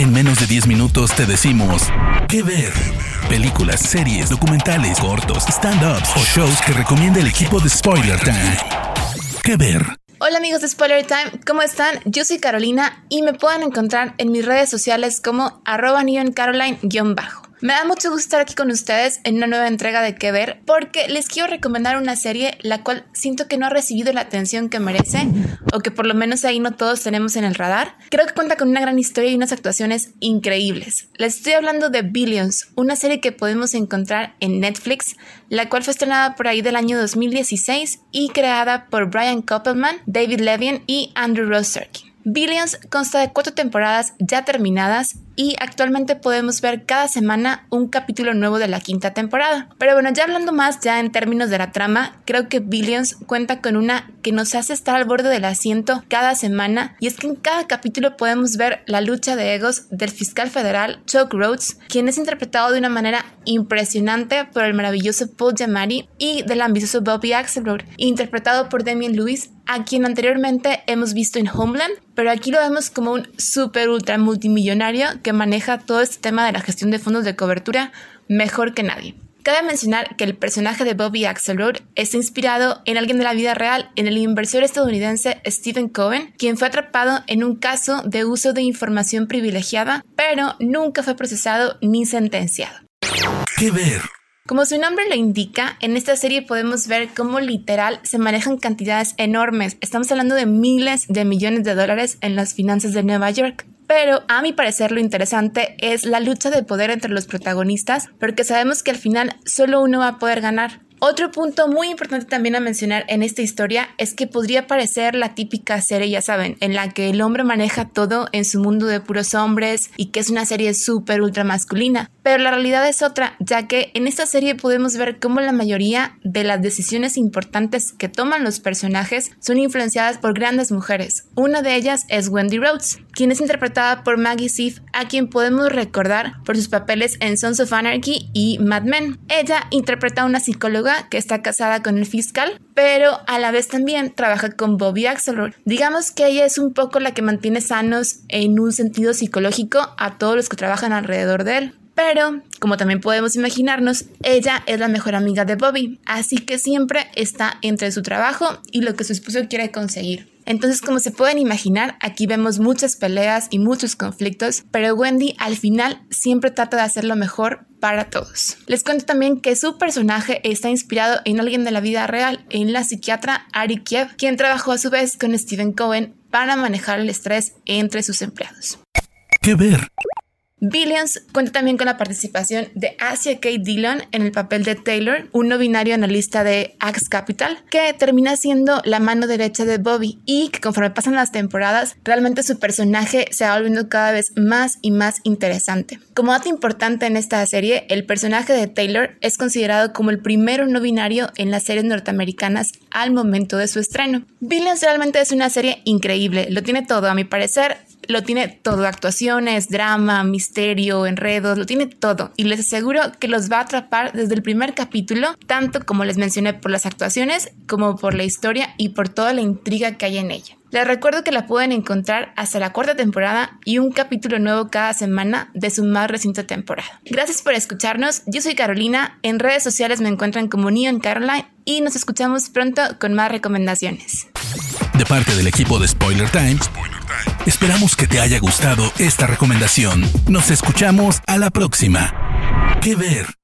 En menos de 10 minutos te decimos qué ver. Películas, series, documentales, cortos, stand-ups o shows que recomienda el equipo de Spoiler Time. ¿Qué ver? Hola amigos de Spoiler Time, ¿cómo están? Yo soy Carolina y me pueden encontrar en mis redes sociales como arroba neoncaroline-bajo. Me da mucho gusto estar aquí con ustedes en una nueva entrega de Que Ver porque les quiero recomendar una serie la cual siento que no ha recibido la atención que merece o que por lo menos ahí no todos tenemos en el radar. Creo que cuenta con una gran historia y unas actuaciones increíbles. Les estoy hablando de Billions, una serie que podemos encontrar en Netflix, la cual fue estrenada por ahí del año 2016 y creada por Brian Koppelman, David Levien y Andrew Roserkin. Billions consta de cuatro temporadas ya terminadas y actualmente podemos ver cada semana un capítulo nuevo de la quinta temporada. Pero bueno, ya hablando más ya en términos de la trama, creo que Billions cuenta con una que nos hace estar al borde del asiento cada semana y es que en cada capítulo podemos ver la lucha de egos del fiscal federal Chuck Rhodes, quien es interpretado de una manera impresionante por el maravilloso Paul Giamatti y del ambicioso Bobby Axelrod, interpretado por Damien Lewis a quien anteriormente hemos visto en Homeland, pero aquí lo vemos como un super ultra multimillonario que maneja todo este tema de la gestión de fondos de cobertura mejor que nadie. Cabe mencionar que el personaje de Bobby Axelrod está inspirado en alguien de la vida real, en el inversor estadounidense Stephen Cohen, quien fue atrapado en un caso de uso de información privilegiada, pero nunca fue procesado ni sentenciado. ¿Qué ver? Como su nombre lo indica, en esta serie podemos ver cómo literal se manejan cantidades enormes. Estamos hablando de miles de millones de dólares en las finanzas de Nueva York. Pero a mi parecer lo interesante es la lucha de poder entre los protagonistas, porque sabemos que al final solo uno va a poder ganar. Otro punto muy importante también a mencionar en esta historia es que podría parecer la típica serie, ya saben, en la que el hombre maneja todo en su mundo de puros hombres y que es una serie súper ultra masculina. Pero la realidad es otra, ya que en esta serie podemos ver cómo la mayoría de las decisiones importantes que toman los personajes son influenciadas por grandes mujeres. Una de ellas es Wendy Rhodes, quien es interpretada por Maggie Siff, a quien podemos recordar por sus papeles en Sons of Anarchy y Mad Men. Ella interpreta a una psicóloga que está casada con el fiscal, pero a la vez también trabaja con Bobby Axelrod. Digamos que ella es un poco la que mantiene sanos en un sentido psicológico a todos los que trabajan alrededor de él. Pero, como también podemos imaginarnos, ella es la mejor amiga de Bobby, así que siempre está entre su trabajo y lo que su esposo quiere conseguir. Entonces, como se pueden imaginar, aquí vemos muchas peleas y muchos conflictos, pero Wendy al final siempre trata de hacer lo mejor para todos. Les cuento también que su personaje está inspirado en alguien de la vida real, en la psiquiatra Ari Kiev, quien trabajó a su vez con Stephen Cohen para manejar el estrés entre sus empleados. ¿Qué ver? Billions cuenta también con la participación de Asia Kate Dillon en el papel de Taylor, un no binario analista de Axe Capital, que termina siendo la mano derecha de Bobby y que conforme pasan las temporadas, realmente su personaje se va volviendo cada vez más y más interesante. Como dato importante en esta serie, el personaje de Taylor es considerado como el primero no binario en las series norteamericanas al momento de su estreno. Billions realmente es una serie increíble, lo tiene todo a mi parecer, lo tiene todo, actuaciones, drama, misterio, enredos, lo tiene todo. Y les aseguro que los va a atrapar desde el primer capítulo, tanto como les mencioné por las actuaciones, como por la historia y por toda la intriga que hay en ella. Les recuerdo que la pueden encontrar hasta la cuarta temporada y un capítulo nuevo cada semana de su más reciente temporada. Gracias por escucharnos, yo soy Carolina, en redes sociales me encuentran como Neon Caroline y nos escuchamos pronto con más recomendaciones. De parte del equipo de Spoiler Times, esperamos que te haya gustado esta recomendación. Nos escuchamos a la próxima. ¿Qué ver?